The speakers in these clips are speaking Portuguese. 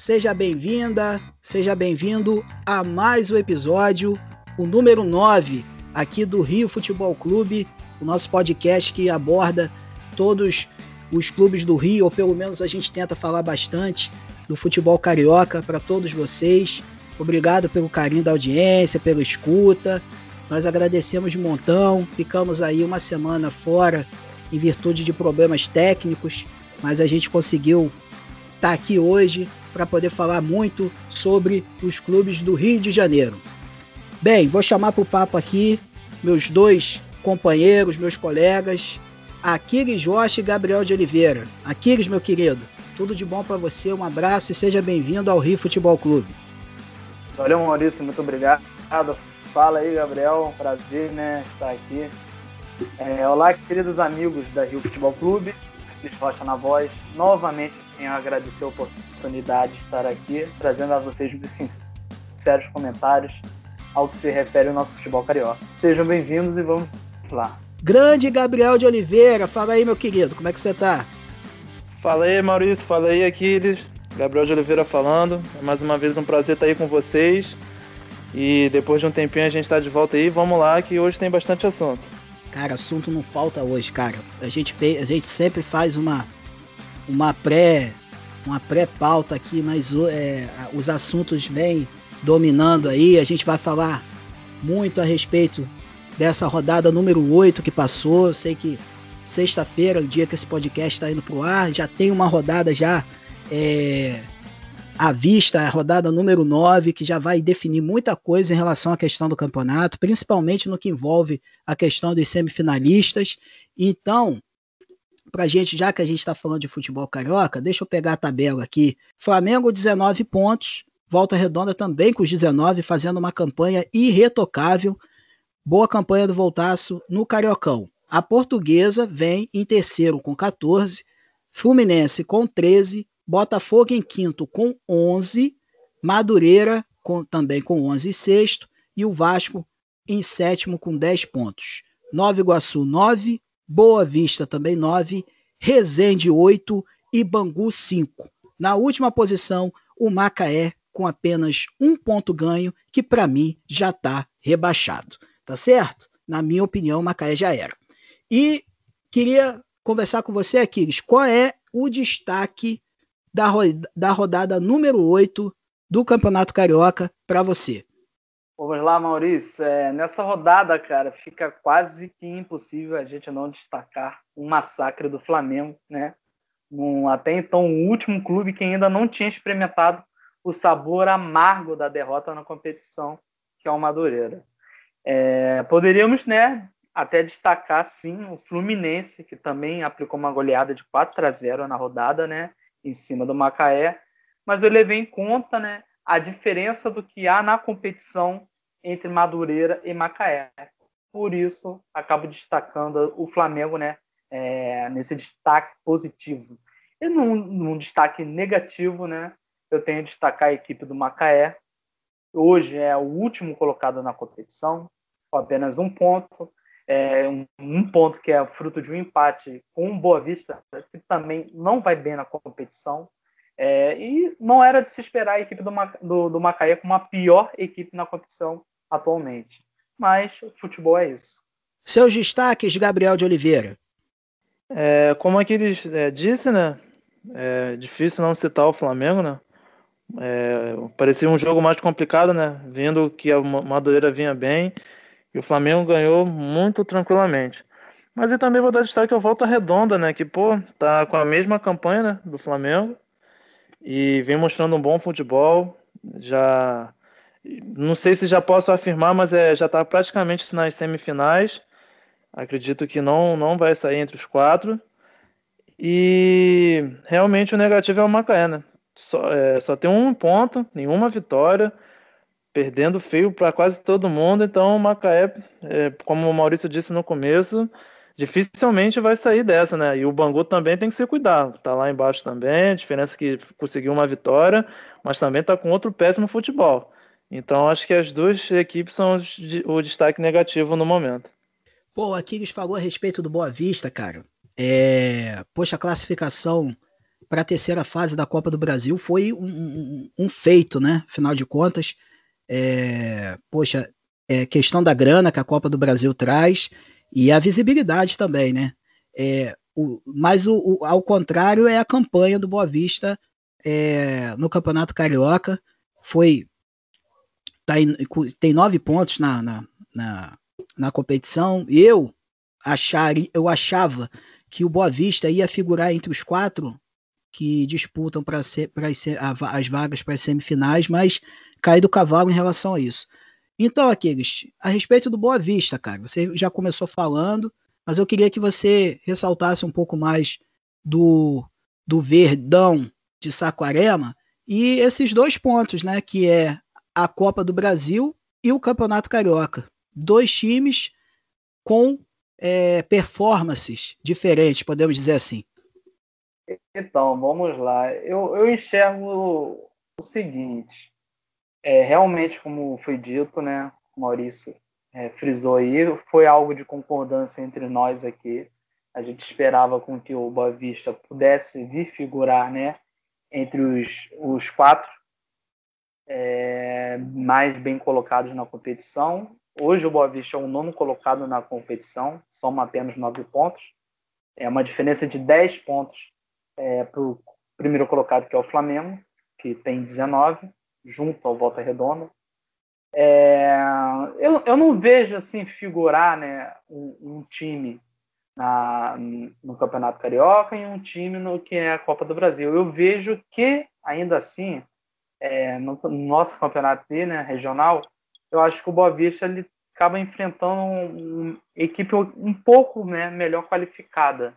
seja bem-vinda, seja bem-vindo a mais um episódio, o número 9 aqui do Rio Futebol Clube, o nosso podcast que aborda todos os clubes do Rio, ou pelo menos a gente tenta falar bastante do futebol carioca para todos vocês. Obrigado pelo carinho da audiência, pela escuta. Nós agradecemos de montão. Ficamos aí uma semana fora em virtude de problemas técnicos, mas a gente conseguiu tá aqui hoje para poder falar muito sobre os clubes do Rio de Janeiro. Bem, vou chamar para o papo aqui meus dois companheiros, meus colegas, Aquiles Jorge e Gabriel de Oliveira. Aquiles, meu querido, tudo de bom para você, um abraço e seja bem-vindo ao Rio Futebol Clube. Valeu, Maurício, muito obrigado. Fala aí, Gabriel, prazer né, estar aqui. É, olá, queridos amigos da Rio Futebol Clube, Cris Rocha na voz. Novamente, tenho a agradecer a oportunidade de estar aqui, trazendo a vocês os sinceros comentários ao que se refere ao nosso futebol carioca. Sejam bem-vindos e vamos lá. Grande Gabriel de Oliveira, fala aí, meu querido, como é que você tá? Fala aí, Maurício, fala aí, Aquiles. Gabriel de Oliveira falando. É mais uma vez um prazer estar aí com vocês. E depois de um tempinho a gente está de volta aí. Vamos lá, que hoje tem bastante assunto. Cara, assunto não falta hoje, cara. A gente, fez, a gente sempre faz uma, uma pré uma pré-pauta aqui, mas é, os assuntos vêm dominando aí. A gente vai falar muito a respeito dessa rodada número 8 que passou. Eu sei que sexta-feira, o dia que esse podcast está indo pro ar, já tem uma rodada já é, à vista, a rodada número 9, que já vai definir muita coisa em relação à questão do campeonato, principalmente no que envolve a questão dos semifinalistas. Então, pra gente, já que a gente está falando de futebol carioca, deixa eu pegar a tabela aqui. Flamengo, 19 pontos. Volta Redonda também com os 19, fazendo uma campanha irretocável. Boa campanha do Voltaço no Cariocão. A Portuguesa vem em terceiro com 14, Fluminense com 13, Botafogo em quinto com 11, Madureira com, também com 11 e sexto, e o Vasco em sétimo com 10 pontos. Nova Iguaçu 9, Boa Vista também 9, Resende 8 e Bangu 5. Na última posição, o Macaé com apenas um ponto ganho, que para mim já está rebaixado. Tá certo? Na minha opinião, o Macaé já era. E queria conversar com você, Aquiles, qual é o destaque da, da rodada número 8 do Campeonato Carioca para você? Vamos lá, Maurício. É, nessa rodada, cara, fica quase que impossível a gente não destacar um massacre do Flamengo, né? Um, até então, o último clube que ainda não tinha experimentado o sabor amargo da derrota na competição, que é o Madureira. É, poderíamos, né, até destacar, sim, o Fluminense, que também aplicou uma goleada de 4 a 0 na rodada, né, em cima do Macaé, mas eu levei em conta, né, a diferença do que há na competição entre Madureira e Macaé. Por isso, acabo destacando o Flamengo, né, é, nesse destaque positivo. E num, num destaque negativo, né, eu tenho que destacar a equipe do Macaé. Hoje é o último colocado na competição, com apenas um ponto. É um, um, ponto que é fruto de um empate com o Boa Vista, que também não vai bem na competição. É, e não era de se esperar a equipe do, do, do Macaé como a pior equipe na competição atualmente. Mas o futebol é isso. Seus destaques, Gabriel de Oliveira. É, como aquele é, disse, né? É difícil não citar o Flamengo, né? É, parecia um jogo mais complicado, né? Vendo que a Madureira vinha bem e o Flamengo ganhou muito tranquilamente. Mas eu também vou dar destaque ao Volta Redonda, né? Que, pô, tá com a mesma campanha né, do Flamengo e vem mostrando um bom futebol. Já. Não sei se já posso afirmar, mas é, já está praticamente nas semifinais. Acredito que não, não vai sair entre os quatro. E realmente o negativo é o Macaé, né? só, é, só tem um ponto, nenhuma vitória, perdendo feio para quase todo mundo. Então, o Macaé, é, como o Maurício disse no começo, dificilmente vai sair dessa, né? E o Bangu também tem que se cuidar. Tá lá embaixo também, diferença que conseguiu uma vitória, mas também tá com outro péssimo futebol. Então, acho que as duas equipes são o destaque negativo no momento. Pô, o Aquiles falou a respeito do Boa Vista, cara. É... Poxa, a classificação para a terceira fase da Copa do Brasil foi um, um, um feito, né? Afinal de contas, é, poxa, é questão da grana que a Copa do Brasil traz e a visibilidade também, né? É, o, mas o, o, ao contrário é a campanha do Boa Vista é, no Campeonato Carioca. Foi tá em, tem nove pontos na, na, na, na competição. Eu achar, eu achava que o Boa Vista ia figurar entre os quatro que disputam para as vagas para as semifinais, mas cai do cavalo em relação a isso. Então, aqueles, a respeito do Boa Vista, cara, você já começou falando, mas eu queria que você ressaltasse um pouco mais do, do Verdão de Saquarema e esses dois pontos, né, que é a Copa do Brasil e o Campeonato Carioca. Dois times com é, performances diferentes, podemos dizer assim? Então, vamos lá. Eu, eu enxergo o seguinte: é, realmente, como foi dito, né, Maurício é, frisou aí, foi algo de concordância entre nós aqui. A gente esperava com que o Boa Vista pudesse vir figurar né, entre os, os quatro é, mais bem colocados na competição. Hoje o Boa Vista é o nono colocado na competição, soma apenas nove pontos. É uma diferença de 10 pontos é, para o primeiro colocado, que é o Flamengo, que tem 19, junto ao Volta Redonda. É, eu, eu não vejo assim figurar né, um, um time na, no Campeonato Carioca e um time no que é a Copa do Brasil. Eu vejo que, ainda assim, é, no, no, nosso campeonato né, regional, eu acho que o Boa Vista ele acaba enfrentando uma equipe um pouco né, melhor qualificada.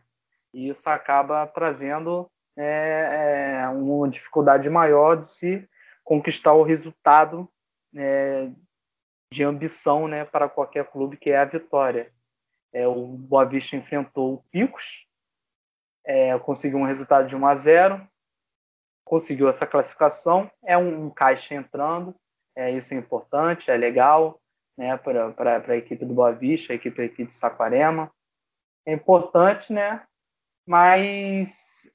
E isso acaba trazendo é, é, uma dificuldade maior de se conquistar o resultado é, de ambição né, para qualquer clube, que é a vitória. É, o Boa Vista enfrentou o Picos, é, conseguiu um resultado de 1 a 0, conseguiu essa classificação. É um, um caixa entrando, é, isso é importante, é legal né, para a equipe do Boa Vista, a equipe aqui de Saquarema. É importante, né? Mas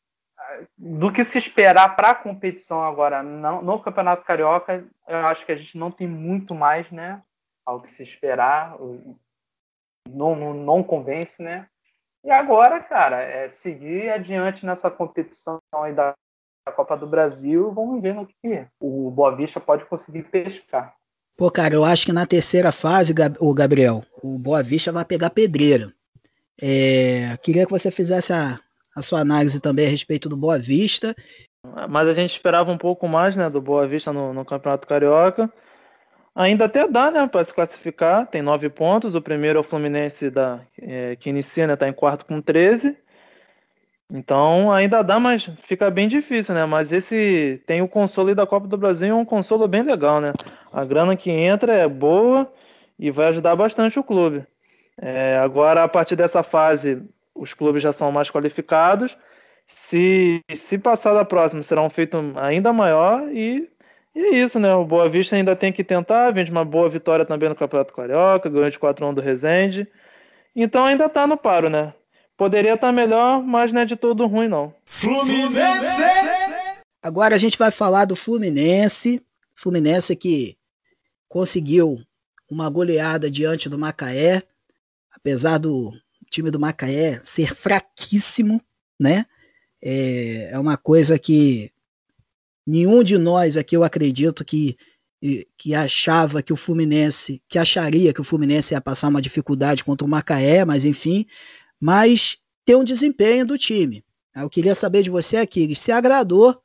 do que se esperar para a competição agora no, no, Campeonato Carioca, eu acho que a gente não tem muito mais, né? Ao que se esperar. Não, não, não convence, né? E agora, cara, é seguir adiante nessa competição aí da Copa do Brasil. Vamos ver no que o Boa Vista pode conseguir pescar. Pô, cara, eu acho que na terceira fase, o Gabriel, o Boa Vista vai pegar pedreira. É, queria que você fizesse a, a sua análise também a respeito do Boa Vista. Mas a gente esperava um pouco mais, né, do Boa Vista no, no Campeonato Carioca. Ainda até dá, né, para se classificar. Tem nove pontos. O primeiro é o Fluminense da, é, que inicia, né, tá em quarto com 13. Então ainda dá, mas fica bem difícil, né? Mas esse tem o console da Copa do Brasil, é um console bem legal, né? A grana que entra é boa e vai ajudar bastante o clube. É, agora, a partir dessa fase, os clubes já são mais qualificados. Se, se passar da próxima, será um feito ainda maior e, e é isso, né? O Boa Vista ainda tem que tentar, vende uma boa vitória também no Campeonato Carioca, ganhou de 4 1 do Resende. Então ainda está no paro, né? Poderia estar tá melhor, mas não é de todo ruim, não. Fluminense! Agora a gente vai falar do Fluminense. Fluminense que conseguiu uma goleada diante do Macaé, apesar do time do Macaé ser fraquíssimo, né? É, é uma coisa que nenhum de nós aqui eu acredito que que achava que o Fluminense, que acharia que o Fluminense ia passar uma dificuldade contra o Macaé, mas enfim, mas tem um desempenho do time. Eu queria saber de você aqui, se agradou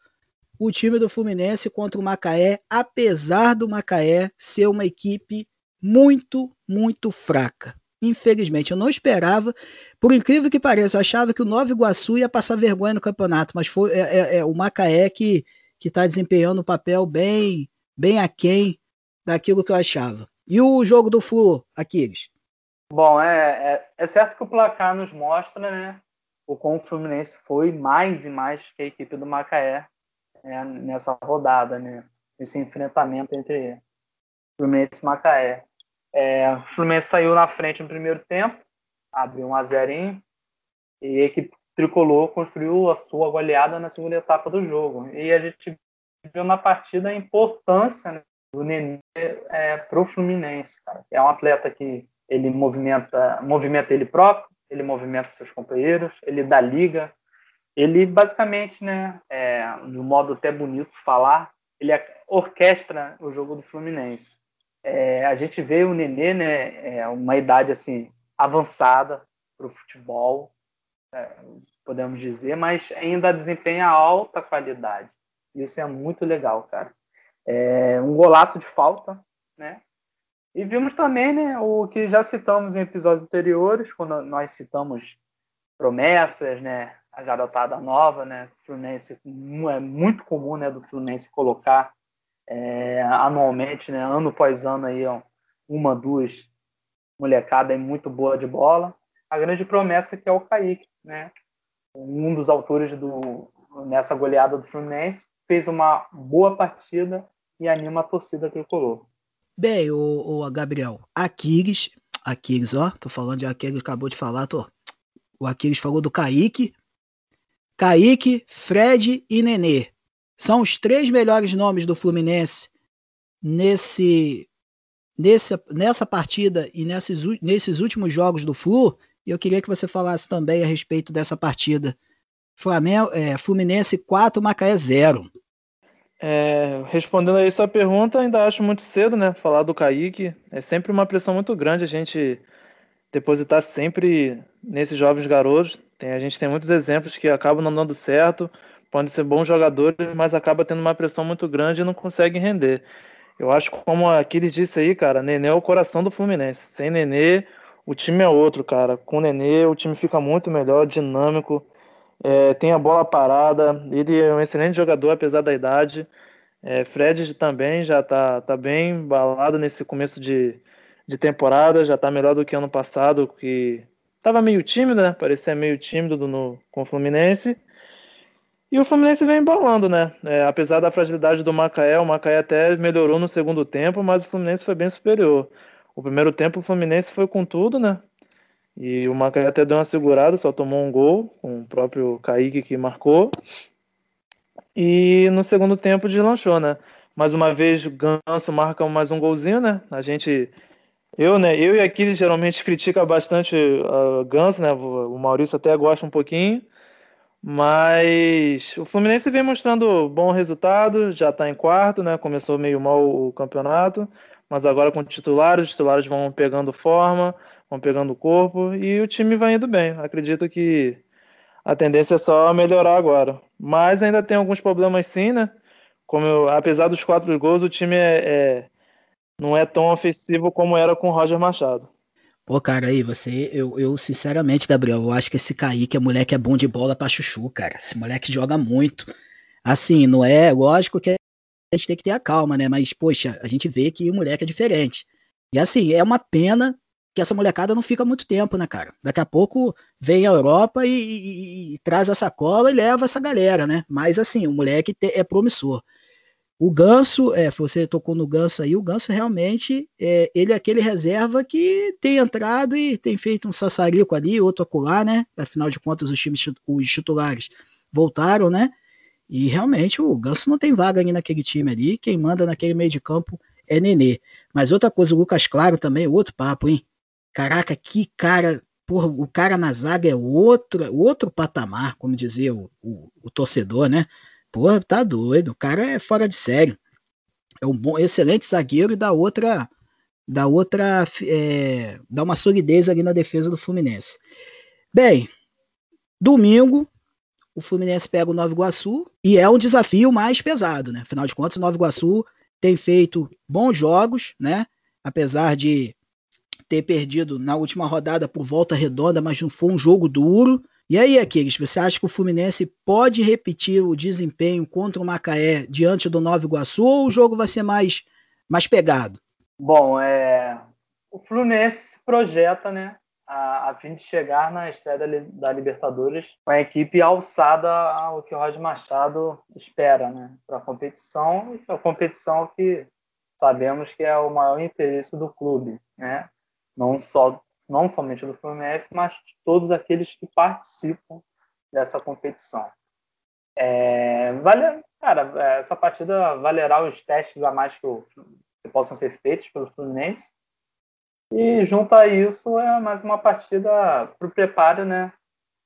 o time do Fluminense contra o Macaé, apesar do Macaé ser uma equipe muito, muito fraca. Infelizmente, eu não esperava. Por incrível que pareça, eu achava que o Nova Iguaçu ia passar vergonha no campeonato, mas foi é, é, é o Macaé que está desempenhando um papel bem, bem aquém daquilo que eu achava. E o jogo do Flu, Aquiles? Bom, é, é, é, certo que o placar nos mostra, né? O como o Fluminense foi mais e mais que a equipe do Macaé né, nessa rodada, né? Esse enfrentamento entre Fluminense e Macaé. É, o Fluminense saiu na frente no primeiro tempo, abriu um a 0 e a equipe tricolor construiu a sua goleada na segunda etapa do jogo. E a gente viu na partida a importância né, do Nenê é, para o Fluminense. Cara. É um atleta que ele movimenta, movimenta ele próprio, ele movimenta seus companheiros, ele dá liga, ele basicamente, né, é, de um modo até bonito falar, ele orquestra o jogo do Fluminense. É, a gente vê o Nenê, né, é uma idade assim avançada para o futebol, é, podemos dizer, mas ainda desempenha alta qualidade. Isso é muito legal, cara. É um golaço de falta, né? E vimos também, né, o que já citamos em episódios anteriores, quando nós citamos promessas, né, a garotada nova, né, Fluminense é muito comum, né, do Fluminense colocar é, anualmente, né, ano após ano aí, uma, duas molecada muito boa de bola. A grande promessa que é o Kaique, né, um dos autores do nessa goleada do Fluminense, fez uma boa partida e anima a torcida tricolor. Bem, o, o Gabriel, Aquiles, Aquiles, ó, tô falando de Aquiles, acabou de falar, tô. O Aquiles falou do Kaique. Kaique, Fred e Nenê. São os três melhores nomes do Fluminense nesse, nesse nessa partida e nesses, nesses últimos jogos do Flu. E eu queria que você falasse também a respeito dessa partida. Flamengo, é, Fluminense 4, Macaé 0. É, respondendo a sua pergunta, ainda acho muito cedo, né? Falar do Kaique. É sempre uma pressão muito grande a gente depositar sempre nesses jovens garotos. Tem, a gente tem muitos exemplos que acabam não dando certo, podem ser bons jogadores, mas acaba tendo uma pressão muito grande e não conseguem render. Eu acho como aqueles disse aí, cara, Nenê é o coração do Fluminense. Sem Nenê, o time é outro, cara. Com Nenê, o time fica muito melhor, dinâmico é, tem a bola parada, ele é um excelente jogador, apesar da idade. É, Fred também já está tá bem embalado nesse começo de, de temporada, já está melhor do que ano passado, que estava meio tímido, né? Parecia meio tímido no, com o Fluminense. E o Fluminense vem embalando, né? É, apesar da fragilidade do Macaé, o Macaé até melhorou no segundo tempo, mas o Fluminense foi bem superior. O primeiro tempo o Fluminense foi com tudo, né? E o Macaé até deu uma segurada, só tomou um gol, com o próprio Kaique que marcou. E no segundo tempo deslanchou, né? Mais uma vez Ganso marca mais um golzinho, né? A gente. Eu, né? Eu e Aquiles geralmente critica bastante o Ganso, né? O Maurício até gosta um pouquinho. Mas o Fluminense vem mostrando bom resultado, já está em quarto, né? Começou meio mal o campeonato, mas agora com titulares, os titulares vão pegando forma vão pegando o corpo e o time vai indo bem. Acredito que a tendência é só melhorar agora. Mas ainda tem alguns problemas sim, né? Como eu, apesar dos quatro gols, o time é, é, não é tão ofensivo como era com o Roger Machado. Pô, cara, aí, você, eu, eu sinceramente, Gabriel, eu acho que esse Kaique é moleque é bom de bola pra chuchu, cara. Esse moleque joga muito. Assim, não é, lógico que a gente tem que ter a calma, né? Mas, poxa, a gente vê que o moleque é diferente. E assim, é uma pena que essa molecada não fica muito tempo, né, cara? Daqui a pouco vem a Europa e, e, e traz a sacola e leva essa galera, né? Mas assim, o moleque te, é promissor. O Ganso, é, você tocou no Ganso aí, o Ganso realmente, é, ele é aquele reserva que tem entrado e tem feito um sassarico ali, outro acolá, né? Afinal de contas, os times, os titulares voltaram, né? E realmente o Ganso não tem vaga ali naquele time ali, quem manda naquele meio de campo é Nenê. Mas outra coisa, o Lucas Claro também, outro papo, hein? Caraca, que cara. Porra, o cara na zaga é outro, outro patamar, como dizia o, o, o torcedor, né? Porra, tá doido. O cara é fora de sério. É um bom, excelente zagueiro e dá outra. Dá outra. É, dá uma solidez ali na defesa do Fluminense. Bem, domingo, o Fluminense pega o Nova Iguaçu e é um desafio mais pesado, né? Afinal de contas, o Nova Iguaçu tem feito bons jogos, né? Apesar de ter perdido na última rodada por volta redonda, mas não foi um jogo duro. E aí, Aquiles, você acha que o Fluminense pode repetir o desempenho contra o Macaé diante do Nova Iguaçu ou o jogo vai ser mais, mais pegado? Bom, é... o Fluminense projeta né, a, a fim de chegar na estreia da, da Libertadores com a equipe alçada ao que o Roger Machado espera né, para a competição, e a competição que sabemos que é o maior interesse do clube. Né? Não só não somente do Fluminense, mas de todos aqueles que participam dessa competição. É, vale, cara, essa partida valerá os testes a mais que, que possam ser feitos pelo Fluminense. E junto a isso é mais uma partida para o preparo, né?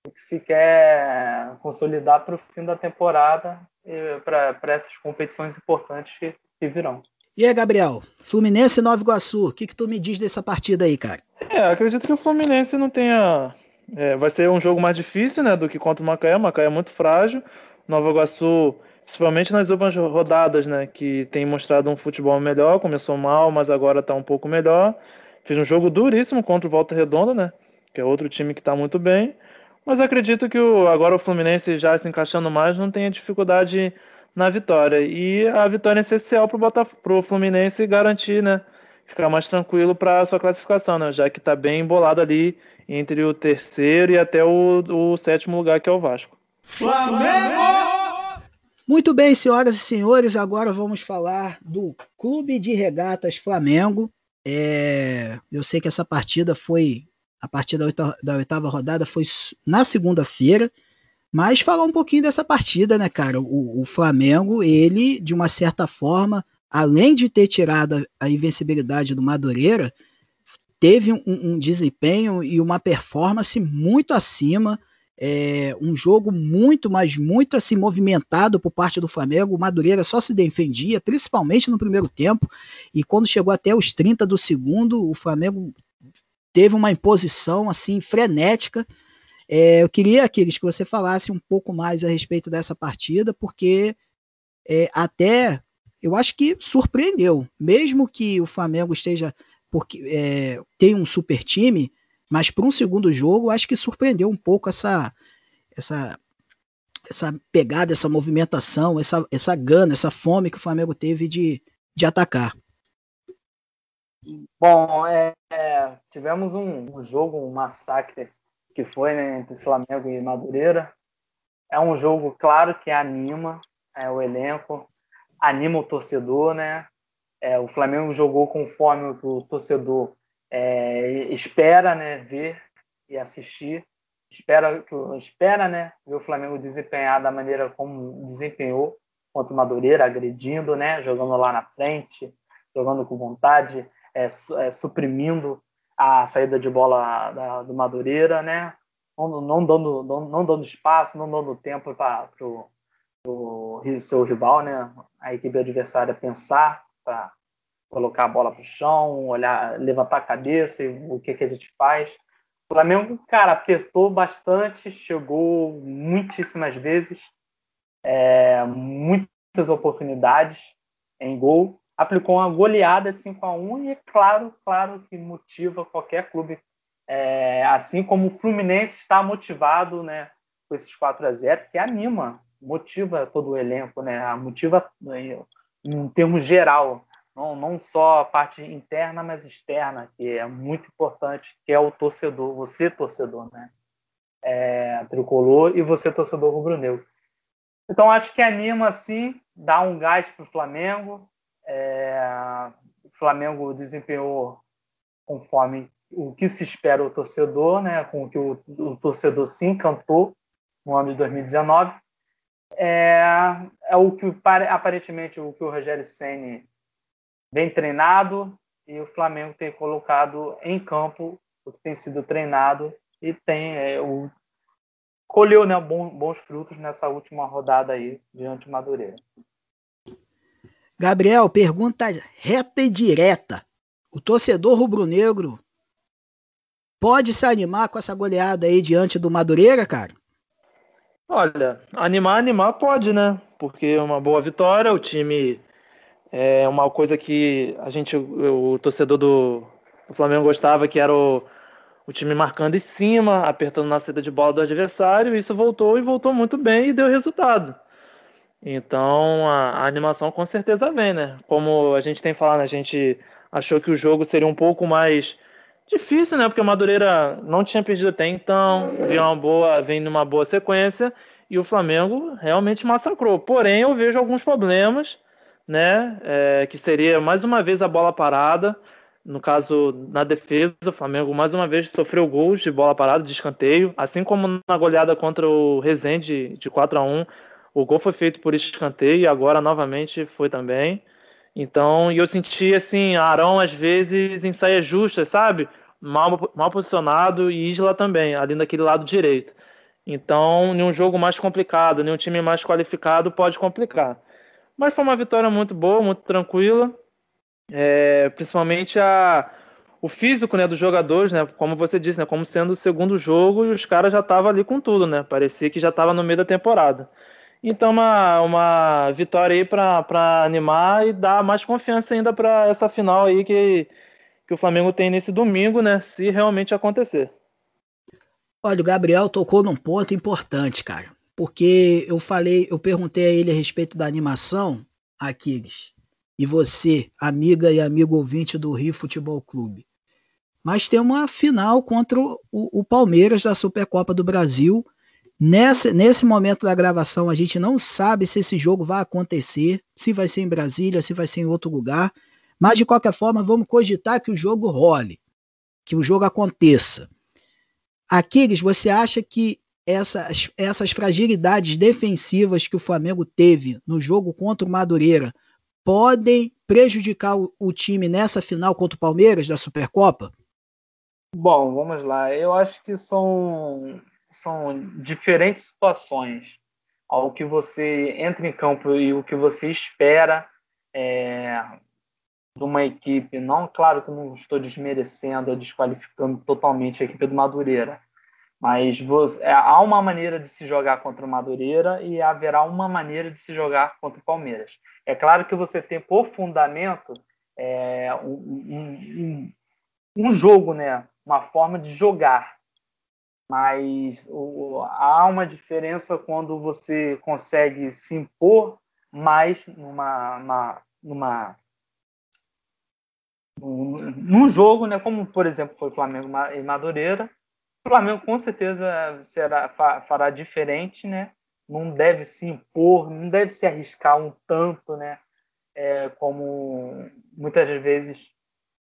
Que se quer consolidar para o fim da temporada e para essas competições importantes que, que virão. E aí, Gabriel? Fluminense e Nova Iguaçu, o que, que tu me diz dessa partida aí, cara? É, acredito que o Fluminense não tenha. É, vai ser um jogo mais difícil, né, do que contra o Macaé. O Macaé é muito frágil. Nova Iguaçu, principalmente nas últimas rodadas, né, que tem mostrado um futebol melhor. Começou mal, mas agora está um pouco melhor. Fez um jogo duríssimo contra o Volta Redonda, né, que é outro time que está muito bem. Mas acredito que o, agora o Fluminense já se encaixando mais não tenha dificuldade na vitória. E a vitória é essencial para o Fluminense garantir, né? Ficar mais tranquilo para a sua classificação, né? Já que está bem embolado ali entre o terceiro e até o, o sétimo lugar, que é o Vasco. Flamengo! Muito bem, senhoras e senhores, agora vamos falar do Clube de Regatas Flamengo. É, eu sei que essa partida foi. A partida da oitava, da oitava rodada foi na segunda-feira. Mas falar um pouquinho dessa partida, né, cara? O, o, Flamengo, ele, de uma certa forma, além de ter tirado a invencibilidade do Madureira, teve um, um desempenho e uma performance muito acima. É, um jogo muito, mas muito assim movimentado por parte do Flamengo. O Madureira só se defendia, principalmente no primeiro tempo, e quando chegou até os 30 do segundo, o Flamengo teve uma imposição assim frenética é, eu queria, Aquiles, que você falasse um pouco mais a respeito dessa partida, porque é, até eu acho que surpreendeu. Mesmo que o Flamengo esteja. porque é, tem um super time, mas para um segundo jogo, acho que surpreendeu um pouco essa, essa, essa pegada, essa movimentação, essa, essa gana, essa fome que o Flamengo teve de, de atacar. Bom, é, é, tivemos um, um, jogo, um massacre que foi né, entre Flamengo e Madureira. É um jogo, claro, que anima é, o elenco, anima o torcedor, né? É, o Flamengo jogou conforme o torcedor é, espera, né, ver e assistir. Espera, espera, né, ver o Flamengo desempenhar da maneira como desempenhou contra o Madureira, agredindo, né, jogando lá na frente, jogando com vontade, é, é, suprimindo a saída de bola da, do Madureira, né? Não, não, dando, não, não dando espaço, não dando tempo para o seu rival, né? A equipe adversária pensar para colocar a bola para o chão, olhar, levantar a cabeça e o que, que a gente faz. O Flamengo, cara, apertou bastante, chegou muitíssimas vezes, é, muitas oportunidades em gol, aplicou uma goleada de 5 a 1 e claro, claro que motiva qualquer clube, é, assim como o Fluminense está motivado, né, com esses 4 a 0, que anima, motiva todo o elenco, né, motiva né, em termos geral, não, não só a parte interna, mas externa, que é muito importante, que é o torcedor, você torcedor, né, é, tricolor e você torcedor rubro-negro. Então acho que anima assim, dá um gás para o Flamengo, é, o Flamengo desempenhou conforme o que se espera o torcedor, né, com o que o, o torcedor se encantou no ano de 2019. É, é o que aparentemente o que o Rogério Ceni vem treinado e o Flamengo tem colocado em campo o que tem sido treinado e tem é, o, colheu né, bons, bons frutos nessa última rodada aí diante do Madureira. Gabriel, pergunta reta e direta. O torcedor rubro-negro pode se animar com essa goleada aí diante do Madureira, cara? Olha, animar, animar pode, né? Porque é uma boa vitória, o time é uma coisa que a gente, o torcedor do, do Flamengo gostava, que era o, o time marcando em cima, apertando na saída de bola do adversário, isso voltou e voltou muito bem e deu resultado. Então a, a, animação com certeza vem, né? Como a gente tem falado, a gente achou que o jogo seria um pouco mais difícil, né? Porque o Madureira não tinha perdido até então, vem uma boa, vem numa boa sequência e o Flamengo realmente massacrou. Porém, eu vejo alguns problemas, né? É, que seria mais uma vez a bola parada, No caso, na defesa, o Flamengo mais uma vez sofreu gols de bola parada, de escanteio. Assim como na goleada contra o Rezende de 4 a 1 o gol foi feito por escanteio e agora novamente foi também. Então, e eu senti assim, Arão às vezes em saia justa, sabe? Mal, mal posicionado e Isla também, ali naquele lado direito. Então, em um jogo mais complicado, em um time mais qualificado, pode complicar. Mas foi uma vitória muito boa, muito tranquila. É, principalmente a, o físico né, dos jogadores, né, como você disse, né, como sendo o segundo jogo e os caras já estavam ali com tudo, né? Parecia que já estava no meio da temporada. Então, uma, uma vitória aí para animar e dar mais confiança ainda para essa final aí que, que o Flamengo tem nesse domingo, né? Se realmente acontecer. Olha, o Gabriel tocou num ponto importante, cara. Porque eu falei, eu perguntei a ele a respeito da animação, Aquiles e você, amiga e amigo ouvinte do Rio Futebol Clube. Mas tem uma final contra o, o Palmeiras da Supercopa do Brasil. Nesse, nesse momento da gravação, a gente não sabe se esse jogo vai acontecer, se vai ser em Brasília, se vai ser em outro lugar. Mas, de qualquer forma, vamos cogitar que o jogo role, que o jogo aconteça. Aquiles, você acha que essas, essas fragilidades defensivas que o Flamengo teve no jogo contra o Madureira podem prejudicar o, o time nessa final contra o Palmeiras da Supercopa? Bom, vamos lá. Eu acho que são, são diferentes situações. Ao que você entra em campo e o que você espera é, de uma equipe. Não, claro que não estou desmerecendo ou desqualificando totalmente a equipe do Madureira. Mas você, é, há uma maneira de se jogar contra o Madureira e haverá uma maneira de se jogar contra o Palmeiras. É claro que você tem por fundamento é, um, um, um, jogo, né? uma forma de jogar. Mas o, há uma diferença quando você consegue se impor mais numa, uma, numa num jogo, né, como por exemplo foi Flamengo e Madureira, o Flamengo com certeza será, fará diferente, né? Não deve se impor, não deve se arriscar um tanto, né? É, como muitas vezes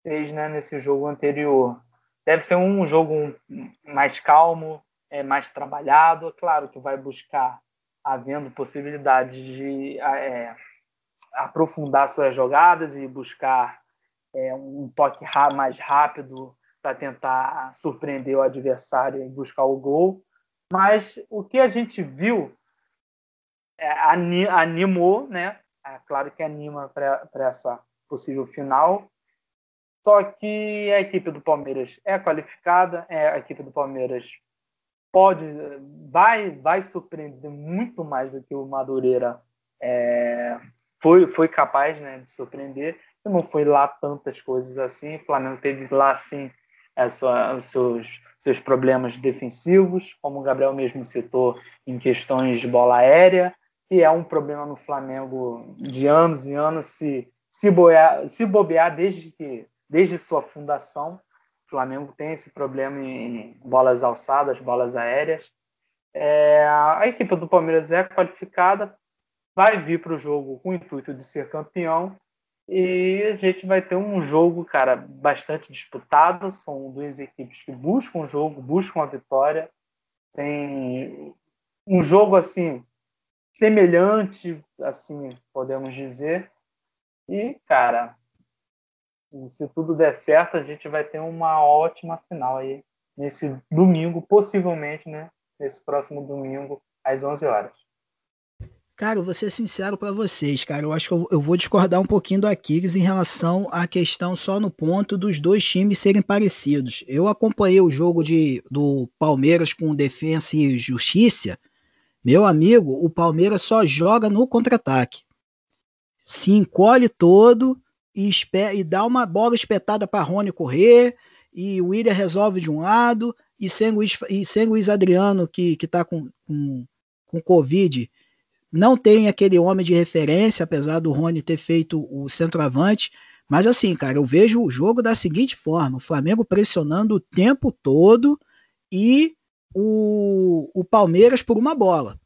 fez né, nesse jogo anterior. Deve ser um jogo mais calmo, é, mais trabalhado. Claro que vai buscar, havendo possibilidade de é, aprofundar suas jogadas e buscar é, um toque mais rápido para tentar surpreender o adversário e buscar o gol. Mas o que a gente viu é, animou, né? É, claro que anima para essa possível final. Só que a equipe do Palmeiras é qualificada, é, a equipe do Palmeiras pode, vai, vai surpreender muito mais do que o Madureira é, foi, foi capaz né, de surpreender. Não foi lá tantas coisas assim. O Flamengo teve lá, sim, a sua, seus, seus problemas defensivos, como o Gabriel mesmo citou, em questões de bola aérea, que é um problema no Flamengo de anos e anos, se, se, boiar, se bobear desde, que, desde sua fundação. O Flamengo tem esse problema em bolas alçadas, bolas aéreas. É, a equipe do Palmeiras é qualificada, vai vir para o jogo com o intuito de ser campeão e a gente vai ter um jogo, cara, bastante disputado. São duas equipes que buscam o jogo, buscam a vitória. Tem um jogo assim semelhante, assim podemos dizer. E, cara, se tudo der certo, a gente vai ter uma ótima final aí nesse domingo, possivelmente, né? Nesse próximo domingo, às 11 horas. Cara, eu vou ser sincero para vocês, cara. Eu acho que eu, eu, vou discordar um pouquinho do Aquiles em relação à questão só no ponto dos dois times serem parecidos. Eu acompanhei o jogo de, do Palmeiras com Defensa e Justiça. Meu amigo, o Palmeiras só joga no contra-ataque. Se encolhe todo e, e dá uma bola espetada para Rony correr. E o William resolve de um lado. E sem o, e sem Luiz Adriano, que, que tá com, com, com Covid não tem aquele homem de referência, apesar do Rony ter feito o centroavante. Mas assim, cara, eu vejo o jogo da seguinte forma: o Flamengo pressionando o tempo todo e o, o Palmeiras por uma bola.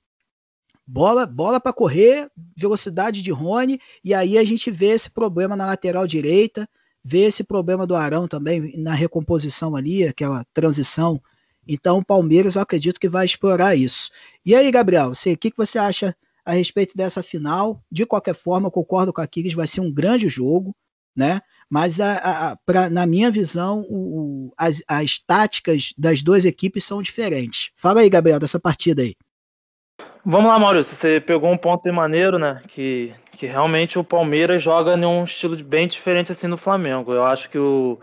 Bola, bola para correr, velocidade de Rony, e aí a gente vê esse problema na lateral direita. vê esse problema do Arão também na recomposição ali, aquela transição. Então o Palmeiras eu acredito que vai explorar isso. E aí, Gabriel, o que, que você acha a respeito dessa final? De qualquer forma, eu concordo com a Kiggs, vai ser um grande jogo, né? Mas a, a, pra, na minha visão, o, as, as táticas das duas equipes são diferentes. Fala aí, Gabriel, dessa partida aí. Vamos lá, Maurício. Você pegou um ponto maneiro, né? Que, que realmente o Palmeiras joga num estilo bem diferente assim no Flamengo. Eu acho que o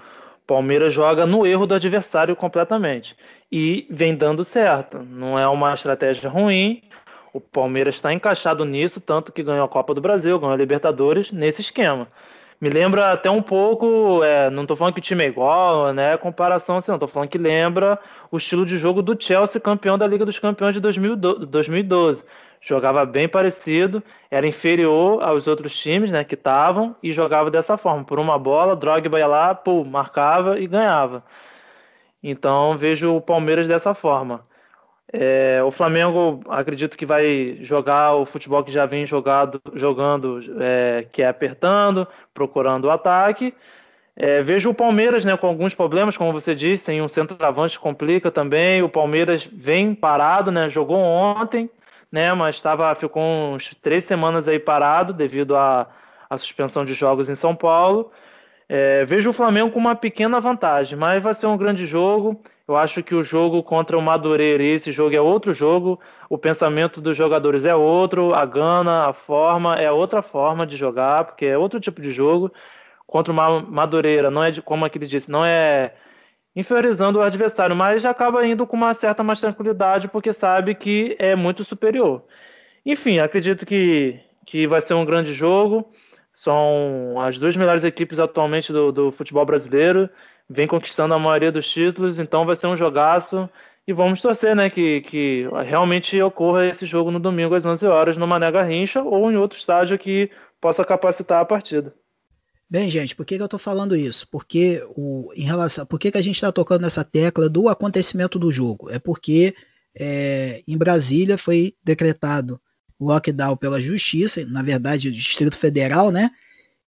Palmeiras joga no erro do adversário completamente. E vem dando certo. Não é uma estratégia ruim. O Palmeiras está encaixado nisso, tanto que ganhou a Copa do Brasil, ganhou a Libertadores nesse esquema me lembra até um pouco, é, não estou falando que o time é igual, né? Comparação assim, não estou falando que lembra o estilo de jogo do Chelsea, campeão da Liga dos Campeões de 2012. Jogava bem parecido, era inferior aos outros times, né, que estavam e jogava dessa forma, por uma bola, Drogba ia lá, pô, marcava e ganhava. Então vejo o Palmeiras dessa forma. É, o Flamengo acredito que vai jogar o futebol que já vem jogado, jogando, é, que é apertando, procurando o ataque. É, vejo o Palmeiras né, com alguns problemas, como você disse, tem um centroavante complica também. O Palmeiras vem parado, né, jogou ontem, né, mas tava, ficou uns três semanas aí parado devido à, à suspensão de jogos em São Paulo. É, vejo o Flamengo com uma pequena vantagem, mas vai ser um grande jogo. Eu acho que o jogo contra o Madureira, esse jogo é outro jogo, o pensamento dos jogadores é outro, a gana, a forma é outra forma de jogar, porque é outro tipo de jogo. Contra o Madureira, não é de, como aquele disse, não é inferiorizando o adversário, mas acaba indo com uma certa mais tranquilidade, porque sabe que é muito superior. Enfim, acredito que, que vai ser um grande jogo. São as duas melhores equipes atualmente do, do futebol brasileiro vem conquistando a maioria dos títulos, então vai ser um jogaço. E vamos torcer, né, que, que realmente ocorra esse jogo no domingo às 11 horas no Mané Garrincha ou em outro estádio que possa capacitar a partida. Bem, gente, por que, que eu estou falando isso? Porque o, em relação, por que, que a gente está tocando nessa tecla do acontecimento do jogo? É porque é, em Brasília foi decretado lockdown pela Justiça, na verdade, o Distrito Federal, né?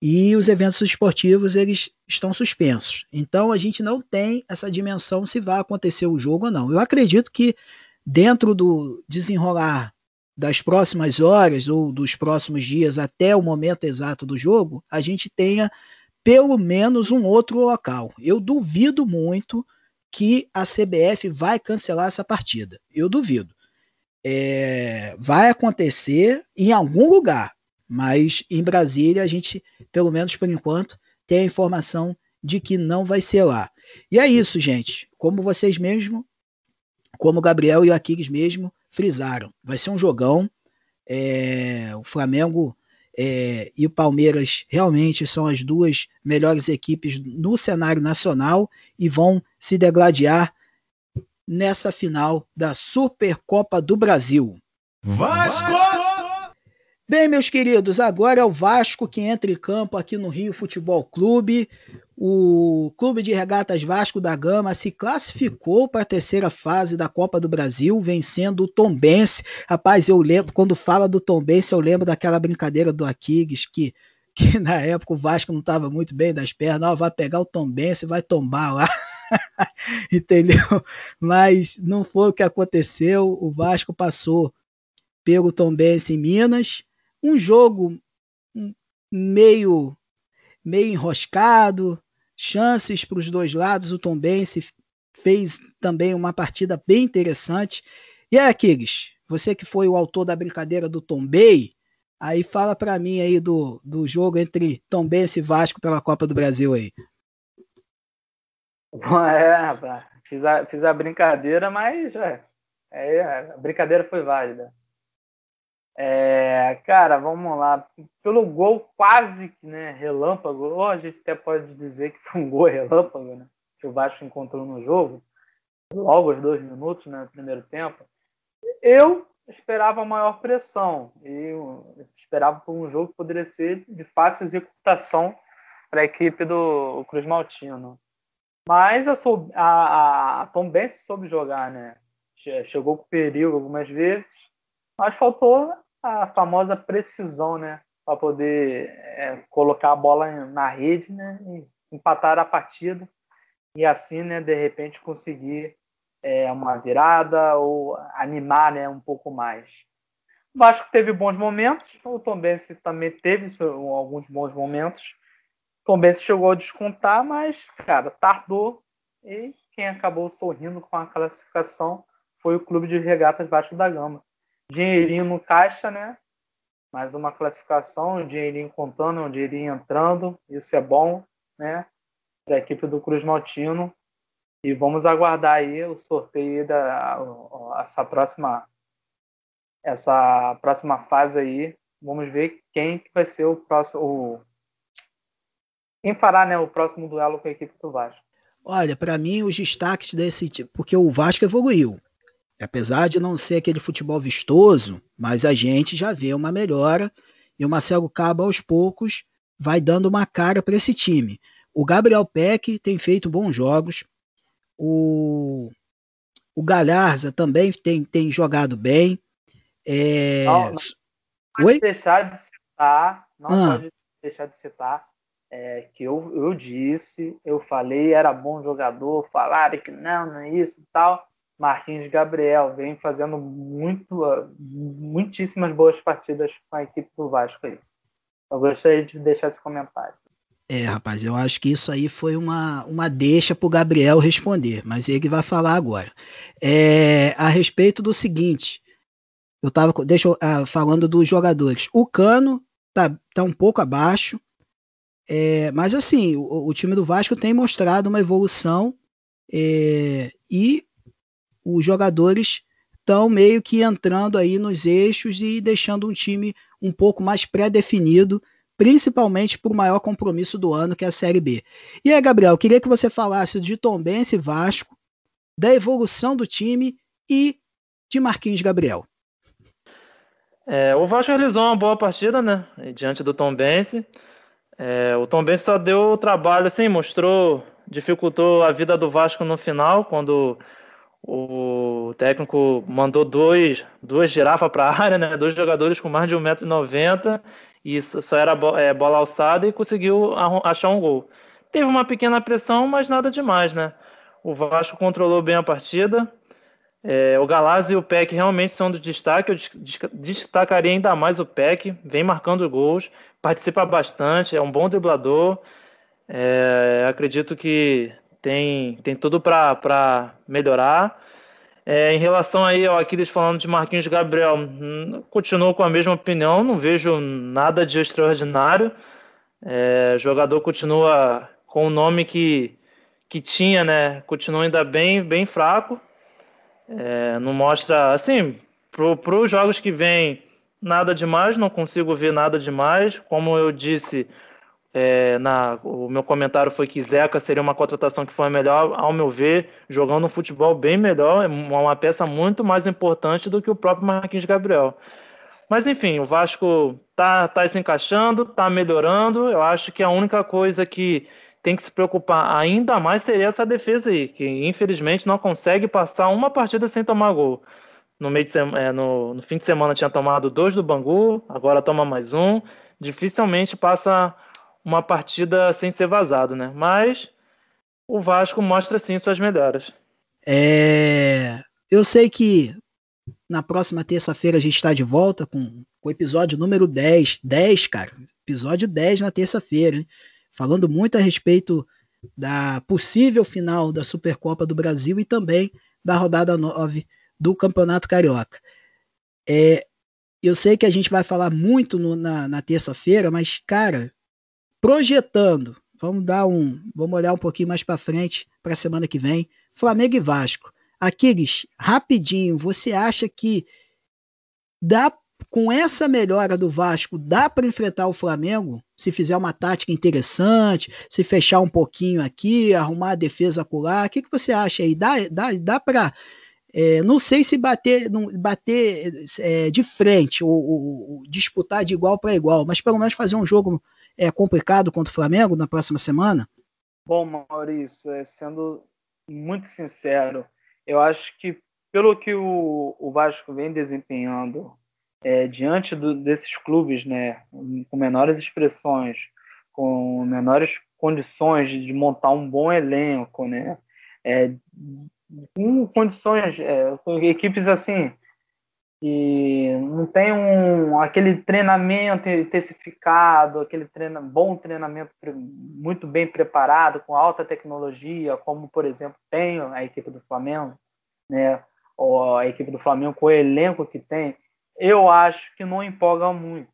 E os eventos esportivos eles estão suspensos. Então a gente não tem essa dimensão se vai acontecer o jogo ou não. Eu acredito que dentro do desenrolar das próximas horas ou dos próximos dias até o momento exato do jogo, a gente tenha pelo menos um outro local. Eu duvido muito que a CBF vai cancelar essa partida. Eu duvido. É, vai acontecer em algum lugar. Mas em Brasília, a gente, pelo menos por enquanto, tem a informação de que não vai ser lá. E é isso, gente. Como vocês mesmo, como o Gabriel e o Aquiles mesmo frisaram. Vai ser um jogão. É, o Flamengo é, e o Palmeiras realmente são as duas melhores equipes no cenário nacional e vão se degladiar nessa final da Supercopa do Brasil. Vasco! Bem, meus queridos, agora é o Vasco que entra em campo aqui no Rio Futebol Clube. O Clube de Regatas Vasco da Gama se classificou para a terceira fase da Copa do Brasil, vencendo o Tombense. Rapaz, eu lembro, quando fala do Tombense, eu lembro daquela brincadeira do Aquiles, que, que na época o Vasco não estava muito bem das pernas. Ó, vai pegar o Tombense, vai tombar lá. Entendeu? Mas não foi o que aconteceu. O Vasco passou pelo Tombense em Minas um jogo meio meio enroscado, chances para os dois lados. O Tom Bense fez também uma partida bem interessante. E aí, Aquiles, você que foi o autor da brincadeira do Tom Bay, aí fala para mim aí do, do jogo entre Tom Bense e Vasco pela Copa do Brasil aí. É, rapaz, fiz a, fiz a brincadeira, mas é, é, a brincadeira foi válida. É, cara, vamos lá. Pelo gol quase né, relâmpago, ou a gente até pode dizer que foi um gol relâmpago, né? Que o Vasco encontrou no jogo, logo aos dois minutos, né, no primeiro tempo. Eu esperava maior pressão. Eu esperava por um jogo que poderia ser de fácil executação para a equipe do Cruz Maltino. Mas a, a, a Tom Benz soube jogar, né? Chegou com perigo algumas vezes, mas faltou a famosa precisão, né? Para poder é, colocar a bola na rede, né? E empatar a partida e assim, né, de repente conseguir é, uma virada ou animar, né, um pouco mais. O Vasco teve bons momentos, o Tombense também teve alguns bons momentos. O Tombense chegou a descontar, mas, cara, tardou e quem acabou sorrindo com a classificação foi o Clube de Regatas Vasco da Gama. Dinheirinho no caixa, né? Mais uma classificação, um dinheirinho contando, um dinheirinho entrando, isso é bom, né? Da equipe do Cruz Maltino. E vamos aguardar aí o sorteio da essa próxima essa próxima fase aí. Vamos ver quem que vai ser o próximo o, quem fará, né, o próximo duelo com a equipe do Vasco. Olha, para mim os destaques desse tipo, porque o Vasco evoluiu. Apesar de não ser aquele futebol vistoso, mas a gente já vê uma melhora e o Marcelo Cabo aos poucos vai dando uma cara para esse time. O Gabriel Peck tem feito bons jogos. O, o Galharza também tem, tem jogado bem. É... Não, não pode Oi? deixar de citar, não ah. pode deixar de citar é, que eu, eu disse, eu falei, era bom jogador, falaram que não, não é isso e tal. Marquinhos Gabriel vem fazendo muito, muitíssimas boas partidas com a equipe do Vasco aí. Eu gostaria de deixar esse comentário. É, rapaz, eu acho que isso aí foi uma, uma deixa para o Gabriel responder, mas ele vai falar agora. É, a respeito do seguinte, eu estava ah, falando dos jogadores. O Cano tá, tá um pouco abaixo, é, mas assim, o, o, time do Vasco tem mostrado uma evolução é, e os jogadores estão meio que entrando aí nos eixos e deixando um time um pouco mais pré-definido principalmente para o maior compromisso do ano, que é a Série B. E aí, Gabriel, queria que você falasse de Tombense e Vasco, da evolução do time e de Marquinhos Gabriel. É, o Vasco realizou uma boa partida, né? Diante do Tombense. É, o Tombense só deu trabalho, assim, mostrou, dificultou a vida do Vasco no final, quando o técnico mandou dois, duas girafas para a área, né? Dois jogadores com mais de 1,90m e só era é, bola alçada e conseguiu achar um gol. Teve uma pequena pressão, mas nada demais, né? O Vasco controlou bem a partida. É, o Galaz e o Peck realmente são do destaque. Eu destacaria ainda mais o Peck, vem marcando gols, participa bastante, é um bom driblador. É, acredito que tem, tem tudo para melhorar. É, em relação aí ao Aquiles falando de Marquinhos Gabriel, hum, continuo com a mesma opinião, não vejo nada de extraordinário. É, jogador continua com o nome que, que tinha, né? Continua ainda bem, bem fraco. É, não mostra, assim, para os jogos que vem, nada demais, não consigo ver nada demais. Como eu disse, é, na, o meu comentário foi que Zeca seria uma contratação que foi melhor, ao meu ver, jogando um futebol bem melhor, é uma peça muito mais importante do que o próprio Marquinhos Gabriel. Mas enfim, o Vasco tá, tá se encaixando, tá melhorando. Eu acho que a única coisa que tem que se preocupar ainda mais seria essa defesa aí, que infelizmente não consegue passar uma partida sem tomar gol. No, meio de, é, no, no fim de semana tinha tomado dois do Bangu, agora toma mais um. Dificilmente passa uma partida sem ser vazado, né? Mas o Vasco mostra sim suas melhoras. É... Eu sei que na próxima terça-feira a gente está de volta com, o episódio número 10. 10, cara. Episódio 10 na terça-feira, falando muito a respeito da possível final da Supercopa do Brasil e também da rodada 9 do Campeonato Carioca. É, eu sei que a gente vai falar muito no, na, na terça-feira, mas, cara, projetando, vamos dar um, vamos olhar um pouquinho mais para frente para a semana que vem, Flamengo e Vasco. Aquiles, rapidinho, você acha que dá com essa melhora do Vasco, dá para enfrentar o Flamengo? Se fizer uma tática interessante, se fechar um pouquinho aqui, arrumar a defesa acolá, o que, que você acha aí? Dá, dá, dá para é, não sei se bater, não, bater é, de frente ou, ou, disputar de igual para igual, mas pelo menos fazer um jogo é complicado contra o Flamengo na próxima semana? Bom, Maurício, é, sendo muito sincero, eu acho que pelo que o, o Vasco vem desempenhando é, diante do, desses clubes, né, com menores expressões, com menores condições de montar um bom elenco, né? É, com condições, é, com equipes assim, que não tem um, aquele treinamento intensificado, aquele treina, bom treinamento muito bem preparado, com alta tecnologia, como, por exemplo, tem a equipe do Flamengo, né? ou a equipe do Flamengo com o elenco que tem, eu acho que não empolga muito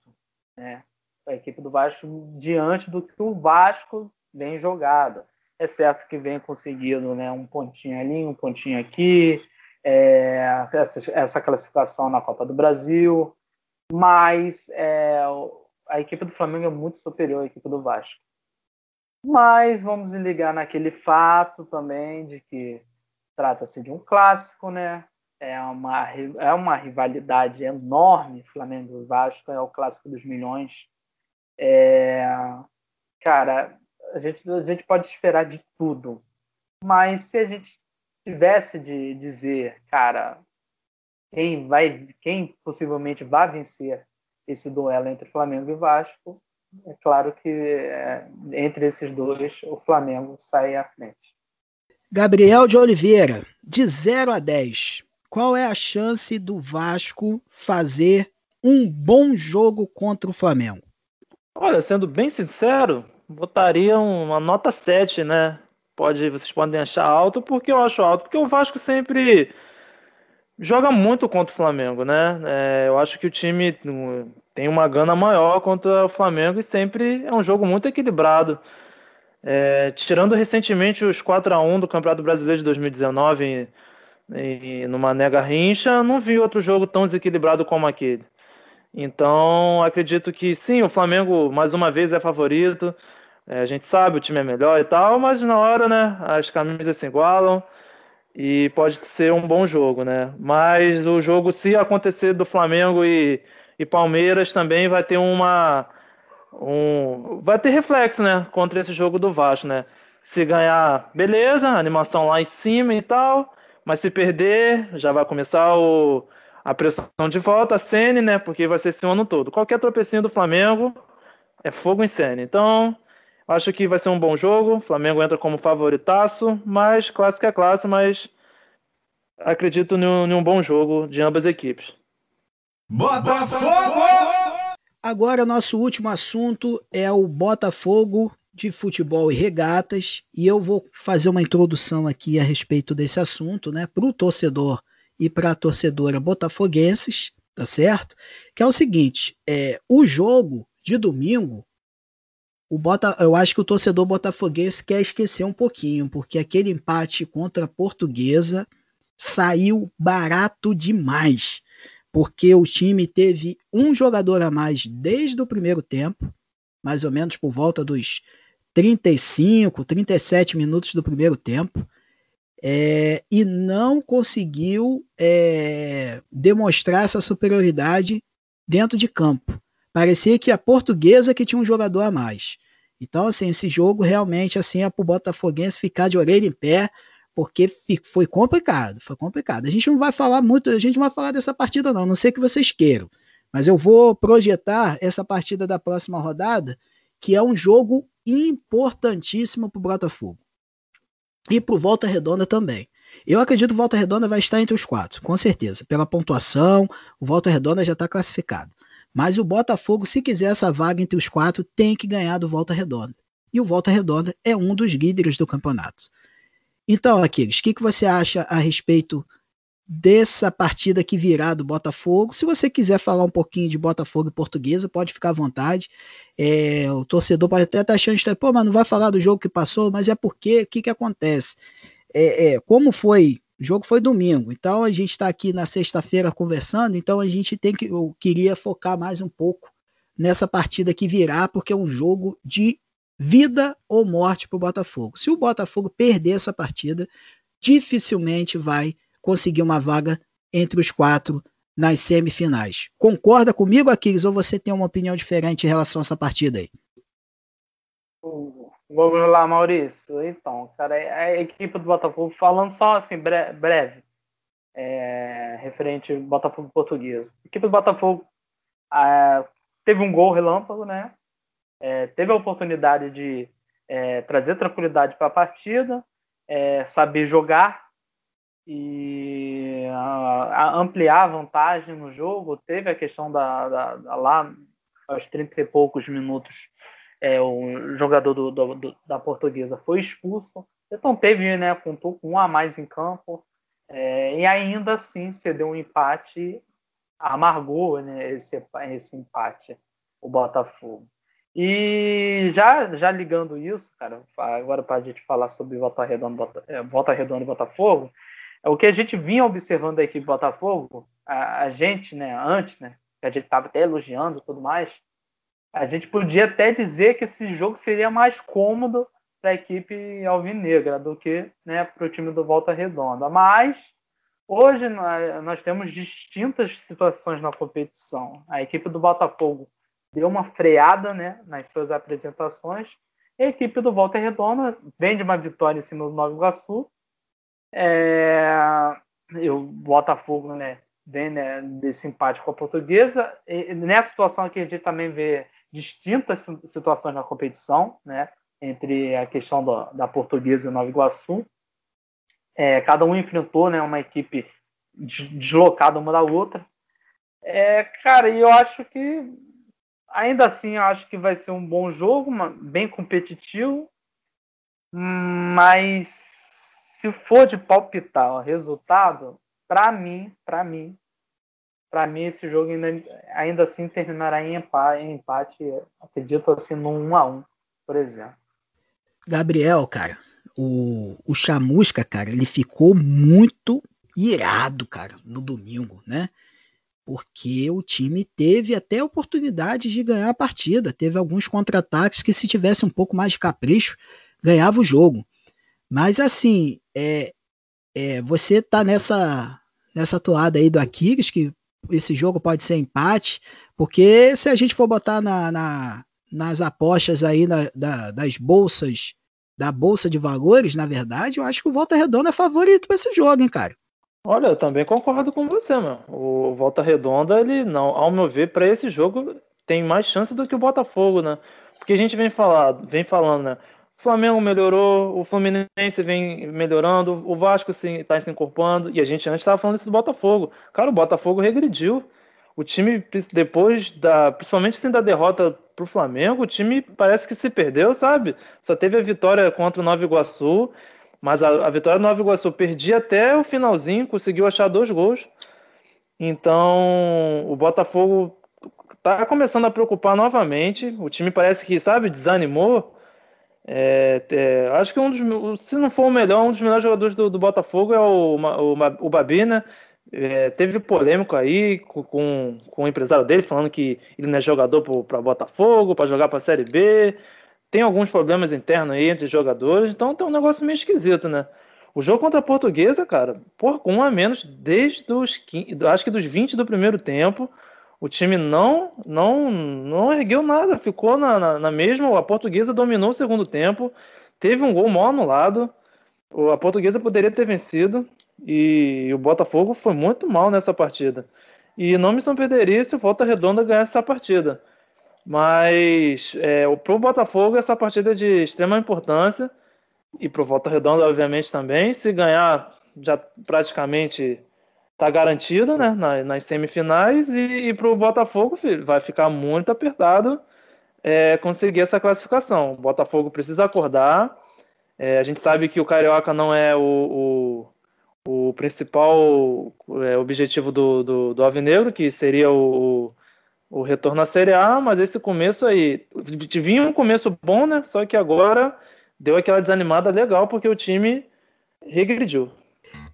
né? a equipe do Vasco diante do que o Vasco vem jogado. É certo que vem conseguindo né, um pontinho ali, um pontinho aqui, é, essa, classificação na Copa do Brasil, mas é, a equipe do Flamengo é muito superior à equipe do Vasco. Mas vamos ligar naquele fato também de que trata-se de um clássico, né? É uma, é uma rivalidade enorme, Flamengo e Vasco, é o clássico dos milhões. É, cara, a gente, a gente pode esperar de tudo, mas se a gente tivesse de dizer, cara, quem vai, quem possivelmente vai vencer esse duelo entre Flamengo e Vasco, é claro que é, entre esses dois o Flamengo sai à frente. Gabriel de Oliveira, de 0 a 10, qual é a chance do Vasco fazer um bom jogo contra o Flamengo? Olha, sendo bem sincero, botaria uma nota 7, né? Pode, vocês podem achar alto, porque eu acho alto, porque o Vasco sempre joga muito contra o Flamengo, né? É, eu acho que o time tem uma gana maior contra o Flamengo e sempre é um jogo muito equilibrado. É, tirando recentemente os 4 a 1 do Campeonato Brasileiro de 2019 e, e numa nega rincha, não vi outro jogo tão desequilibrado como aquele. Então, acredito que sim, o Flamengo mais uma vez é favorito. É, a gente sabe, o time é melhor e tal, mas na hora, né, as camisas se igualam e pode ser um bom jogo, né? Mas o jogo, se acontecer do Flamengo e, e Palmeiras, também vai ter uma. Um, vai ter reflexo, né? Contra esse jogo do Vasco, né? Se ganhar, beleza, animação lá em cima e tal. Mas se perder, já vai começar o, a pressão de volta, a Sene, né? Porque vai ser esse ano todo. Qualquer tropecinho do Flamengo é fogo em Sene. Então, Acho que vai ser um bom jogo. O Flamengo entra como favoritaço, mas clássico é clássico, mas acredito em um bom jogo de ambas as equipes. Botafogo! Agora, nosso último assunto é o Botafogo de futebol e regatas, e eu vou fazer uma introdução aqui a respeito desse assunto, né, para o torcedor e para a torcedora botafoguenses, tá certo? Que é o seguinte: é, o jogo de domingo o Bota, eu acho que o torcedor botafoguense quer esquecer um pouquinho, porque aquele empate contra a Portuguesa saiu barato demais, porque o time teve um jogador a mais desde o primeiro tempo, mais ou menos por volta dos 35, 37 minutos do primeiro tempo, é, e não conseguiu é, demonstrar essa superioridade dentro de campo. Parecia que a portuguesa que tinha um jogador a mais. Então, assim, esse jogo realmente assim é para o Botafoguense ficar de orelha em pé, porque foi complicado, foi complicado. A gente não vai falar muito, a gente não vai falar dessa partida não, não sei que vocês queiram, mas eu vou projetar essa partida da próxima rodada, que é um jogo importantíssimo para o Botafogo. E para o Volta Redonda também. Eu acredito que o Volta Redonda vai estar entre os quatro, com certeza. Pela pontuação, o Volta Redonda já está classificado. Mas o Botafogo, se quiser essa vaga entre os quatro, tem que ganhar do Volta Redonda. E o Volta Redonda é um dos líderes do campeonato. Então, Aquiles, o que, que você acha a respeito dessa partida que virá do Botafogo? Se você quiser falar um pouquinho de Botafogo e Portuguesa, pode ficar à vontade. É, o torcedor pode até estar achando, pô, mas não vai falar do jogo que passou, mas é porque, o que, que acontece? É, é, como foi o jogo foi domingo, então a gente está aqui na sexta-feira conversando, então a gente tem que, eu queria focar mais um pouco nessa partida que virá, porque é um jogo de vida ou morte para o Botafogo. Se o Botafogo perder essa partida, dificilmente vai conseguir uma vaga entre os quatro nas semifinais. Concorda comigo, Aquiles, ou você tem uma opinião diferente em relação a essa partida aí? Vamos lá, Maurício. Então, cara, a equipe do Botafogo, falando só assim, breve, é, referente ao Botafogo português. A equipe do Botafogo é, teve um gol relâmpago, né? É, teve a oportunidade de é, trazer tranquilidade para a partida, é, saber jogar e a, a ampliar a vantagem no jogo. Teve a questão da, da, da lá aos 30 e poucos minutos é, o jogador do, do, do, da portuguesa foi expulso. Então teve, né, contou com um a mais em campo. É, e ainda assim cedeu um empate, amargou né, esse, esse empate, o Botafogo. E já, já ligando isso, cara, agora para a gente falar sobre Volta Redonda, é, Volta Redonda e Botafogo, é o que a gente vinha observando da equipe Botafogo, a, a gente, né, antes, né, que a gente estava até elogiando e tudo mais, a gente podia até dizer que esse jogo seria mais cômodo para a equipe alvinegra do que né, para o time do Volta Redonda. Mas hoje nós temos distintas situações na competição. A equipe do Botafogo deu uma freada né, nas suas apresentações. E a equipe do Volta Redonda vem de uma vitória em cima do Nova Iguaçu. É, o Botafogo né, vem né, desse empate com a portuguesa. E nessa situação aqui a gente também vê distintas situações na competição, né? Entre a questão da, da portuguesa e Nova Iguaçu. É, cada um enfrentou né, uma equipe deslocada uma da outra. É, cara, e eu acho que ainda assim eu acho que vai ser um bom jogo, bem competitivo. Mas se for de palpitar o resultado, para mim, para mim, para mim esse jogo ainda, ainda assim terminará em empate, em empate, acredito assim, no 1 a 1 por exemplo. Gabriel, cara, o, o Chamusca, cara, ele ficou muito irado, cara, no domingo, né? Porque o time teve até oportunidade de ganhar a partida, teve alguns contra-ataques que se tivesse um pouco mais de capricho, ganhava o jogo. Mas assim, é, é, você tá nessa nessa toada aí do Aquiles, que esse jogo pode ser empate, porque se a gente for botar na, na nas apostas aí na, da, das bolsas, da bolsa de valores, na verdade, eu acho que o Volta Redonda é favorito para esse jogo, hein, cara. Olha, eu também concordo com você, mano. O Volta Redonda, ele não, ao meu ver, para esse jogo tem mais chance do que o Botafogo, né? Porque a gente vem falar, vem falando, né? O Flamengo melhorou, o Fluminense vem melhorando, o Vasco está se incorporando, e a gente antes estava falando isso do Botafogo. Cara, o Botafogo regrediu. O time, depois da. Principalmente assim, da derrota para o Flamengo, o time parece que se perdeu, sabe? Só teve a vitória contra o Nova Iguaçu, mas a, a vitória do Nova Iguaçu perdia até o finalzinho, conseguiu achar dois gols. Então, o Botafogo está começando a preocupar novamente. O time parece que, sabe, desanimou. É, é, acho que um dos, se não for o melhor, um dos melhores jogadores do, do Botafogo é o, o, o né? É, teve polêmico aí com, com, o empresário dele, falando que ele não é jogador para Botafogo, para jogar para a Série B. Tem alguns problemas internos aí entre jogadores, então tem um negócio meio esquisito, né? O jogo contra a Portuguesa, cara, por um a menos desde os 15, acho que dos 20 do primeiro tempo, o time não não não ergueu nada, ficou na, na, na, mesma. A portuguesa dominou o segundo tempo, teve um gol mal anulado. A portuguesa poderia ter vencido e o Botafogo foi muito mal nessa partida. E não me surpreenderia se o Volta Redonda ganhasse essa partida. Mas é, para o Botafogo, essa partida é de extrema importância. E para o Volta Redonda, obviamente, também. Se ganhar, já praticamente tá garantido, né, nas, nas semifinais e, e para o Botafogo filho, vai ficar muito apertado é, conseguir essa classificação. O Botafogo precisa acordar. É, a gente sabe que o Carioca não é o, o, o principal é, objetivo do, do, do Alvinegro, que seria o, o retorno à Série A, mas esse começo aí vinha um começo bom, né? Só que agora deu aquela desanimada legal porque o time regrediu.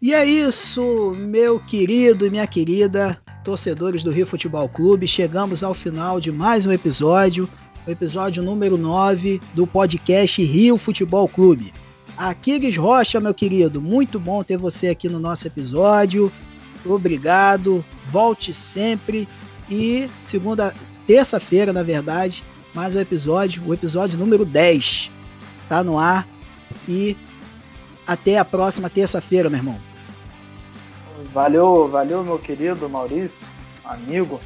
E é isso, meu querido e minha querida torcedores do Rio Futebol Clube. Chegamos ao final de mais um episódio, o episódio número 9 do podcast Rio Futebol Clube. Aquiles Rocha, meu querido, muito bom ter você aqui no nosso episódio. Obrigado, volte sempre. E segunda, terça-feira, na verdade, mais um episódio, o episódio número 10. Tá no ar. E até a próxima terça-feira, meu irmão. Valeu, valeu, meu querido Maurício, amigo.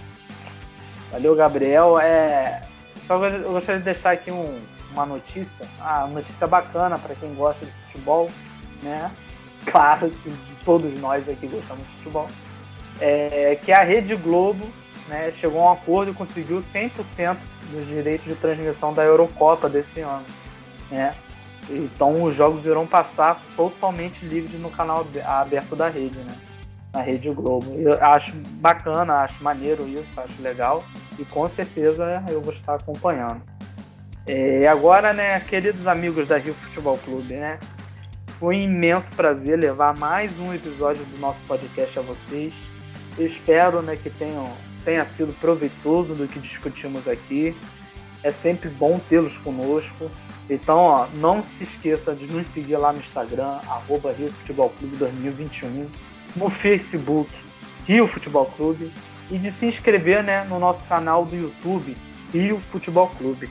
Valeu, Gabriel. É, só eu gostaria de deixar aqui um, uma notícia, a notícia bacana para quem gosta de futebol, né? Claro que todos nós aqui gostamos de futebol. É, que a Rede Globo né, chegou a um acordo e conseguiu 100% dos direitos de transmissão da Eurocopa desse ano. Né? Então os jogos irão passar totalmente livres no canal aberto da rede, né? na Rede Globo. Eu acho bacana, acho maneiro isso, acho legal e com certeza eu vou estar acompanhando. E agora, né, queridos amigos da Rio Futebol Clube, né? Foi um imenso prazer levar mais um episódio do nosso podcast a vocês. Eu espero né, que tenham, tenha sido proveitoso do que discutimos aqui. É sempre bom tê-los conosco. Então, ó, não se esqueça de nos seguir lá no Instagram, arroba Rio Futebol Clube 2021 no Facebook Rio Futebol Clube e de se inscrever né, no nosso canal do YouTube Rio Futebol Clube.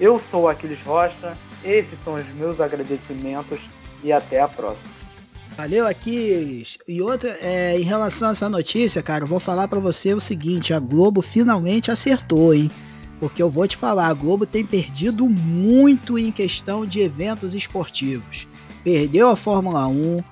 Eu sou Aquiles Rocha, esses são os meus agradecimentos e até a próxima. Valeu, Aquiles. E outra, é, em relação a essa notícia, cara, eu vou falar para você o seguinte: a Globo finalmente acertou, hein? Porque eu vou te falar, a Globo tem perdido muito em questão de eventos esportivos. Perdeu a Fórmula 1,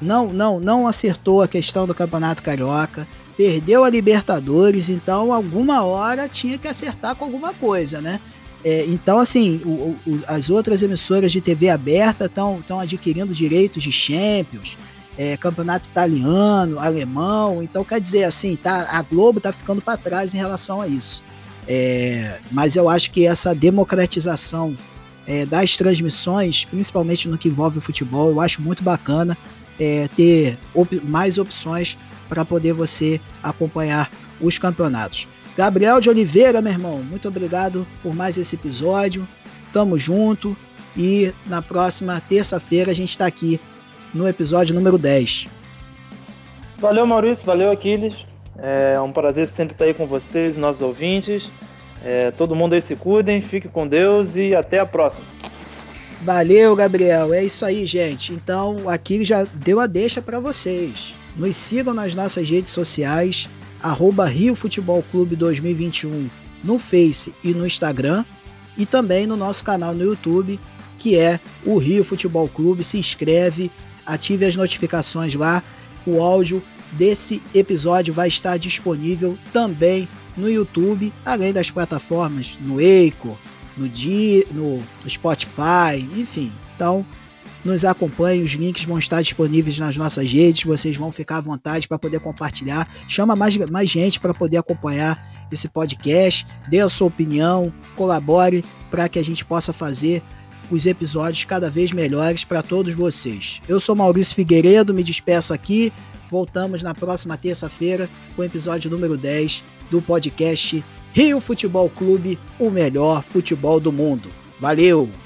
não, não, não acertou a questão do Campeonato Carioca, perdeu a Libertadores, então alguma hora tinha que acertar com alguma coisa, né? É, então, assim, o, o, as outras emissoras de TV aberta estão adquirindo direitos de Champions, é, campeonato italiano, alemão. Então, quer dizer, assim, tá, a Globo está ficando para trás em relação a isso. É, mas eu acho que essa democratização é, das transmissões, principalmente no que envolve o futebol, eu acho muito bacana é, ter op mais opções para poder você acompanhar os campeonatos. Gabriel de Oliveira, meu irmão, muito obrigado por mais esse episódio. Tamo junto e na próxima terça-feira a gente está aqui no episódio número 10. Valeu, Maurício, valeu, Aquiles. É um prazer sempre estar aí com vocês, nossos ouvintes. É, todo mundo aí se cuidem, fique com Deus e até a próxima. Valeu, Gabriel. É isso aí, gente. Então, aqui já deu a deixa para vocês. Nos sigam nas nossas redes sociais, arroba Rio Futebol Clube 2021 no Face e no Instagram, e também no nosso canal no YouTube, que é o Rio Futebol Clube. Se inscreve, ative as notificações lá. O áudio desse episódio vai estar disponível também no YouTube, além das plataformas no Eico, no, dia, no Spotify, enfim. Então, nos acompanhe, os links vão estar disponíveis nas nossas redes, vocês vão ficar à vontade para poder compartilhar. Chama mais, mais gente para poder acompanhar esse podcast, dê a sua opinião, colabore para que a gente possa fazer os episódios cada vez melhores para todos vocês. Eu sou Maurício Figueiredo, me despeço aqui. Voltamos na próxima terça-feira com o episódio número 10 do podcast Rio Futebol Clube, o melhor futebol do mundo. Valeu!